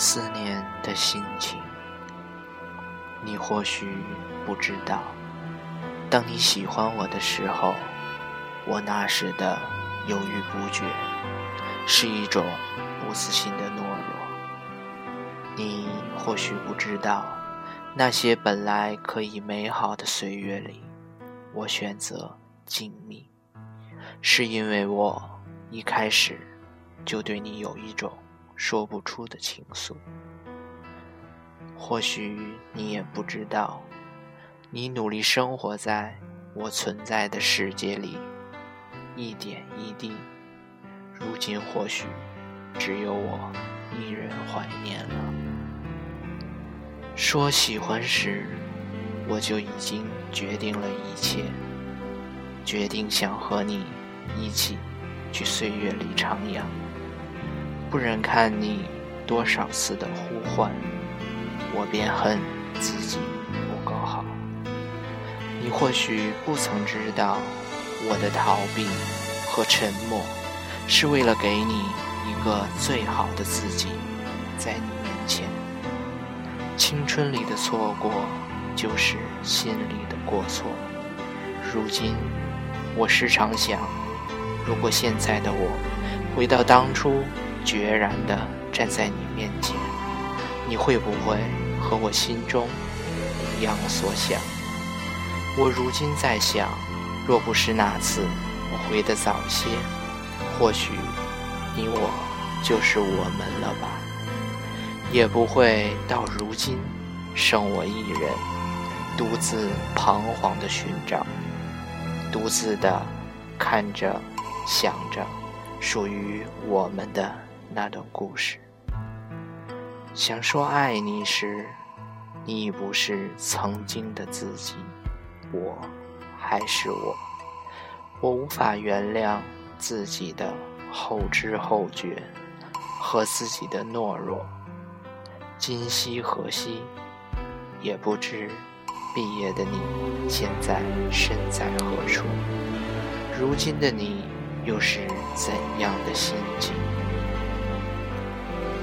思念的心情，你或许不知道。当你喜欢我的时候，我那时的犹豫不决，是一种不自信的懦弱。你或许不知道，那些本来可以美好的岁月里，我选择静谧，是因为我一开始就对你有一种说不出的情愫。或许你也不知道。你努力生活在我存在的世界里，一点一滴。如今或许只有我一人怀念了。说喜欢时，我就已经决定了一切，决定想和你一起去岁月里徜徉。不忍看你多少次的呼唤，我便恨自己不够好。你或许不曾知道，我的逃避和沉默，是为了给你一个最好的自己，在你面前。青春里的错过，就是心里的过错。如今，我时常想，如果现在的我回到当初，决然地站在你面前，你会不会和我心中一样所想？我如今在想，若不是那次我回得早些，或许你我就是我们了吧，也不会到如今剩我一人，独自彷徨的寻找，独自的看着、想着属于我们的那段故事。想说爱你时，你已不是曾经的自己。我还是我，我无法原谅自己的后知后觉和自己的懦弱。今夕何夕，也不知毕业的你现在身在何处，如今的你又是怎样的心境？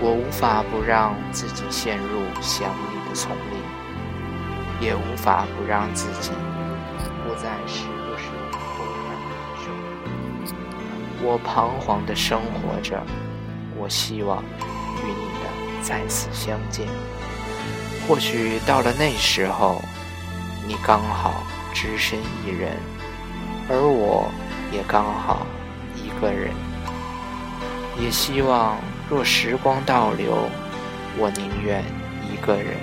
我无法不让自己陷入想你的丛林，也无法不让自己。在时不时偷看你的，我彷徨的生活着，我希望与你的再次相见。或许到了那时候，你刚好只身一人，而我也刚好一个人。也希望若时光倒流，我宁愿一个人，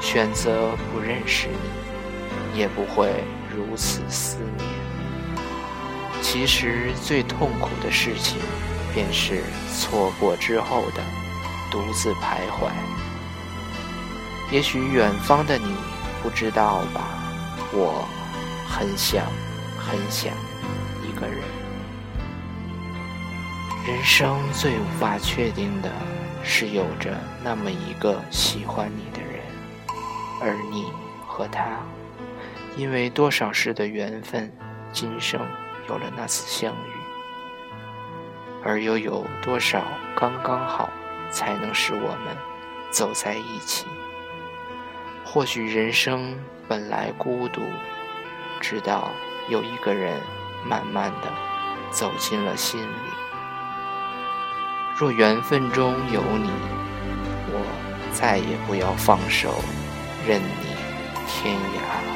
选择不认识你，也不会。如此思念，其实最痛苦的事情，便是错过之后的独自徘徊。也许远方的你不知道吧，我很想很想一个人。人生最无法确定的是，有着那么一个喜欢你的人，而你和他。因为多少世的缘分，今生有了那次相遇，而又有多少刚刚好，才能使我们走在一起？或许人生本来孤独，直到有一个人慢慢的走进了心里。若缘分中有你，我再也不要放手，任你天涯。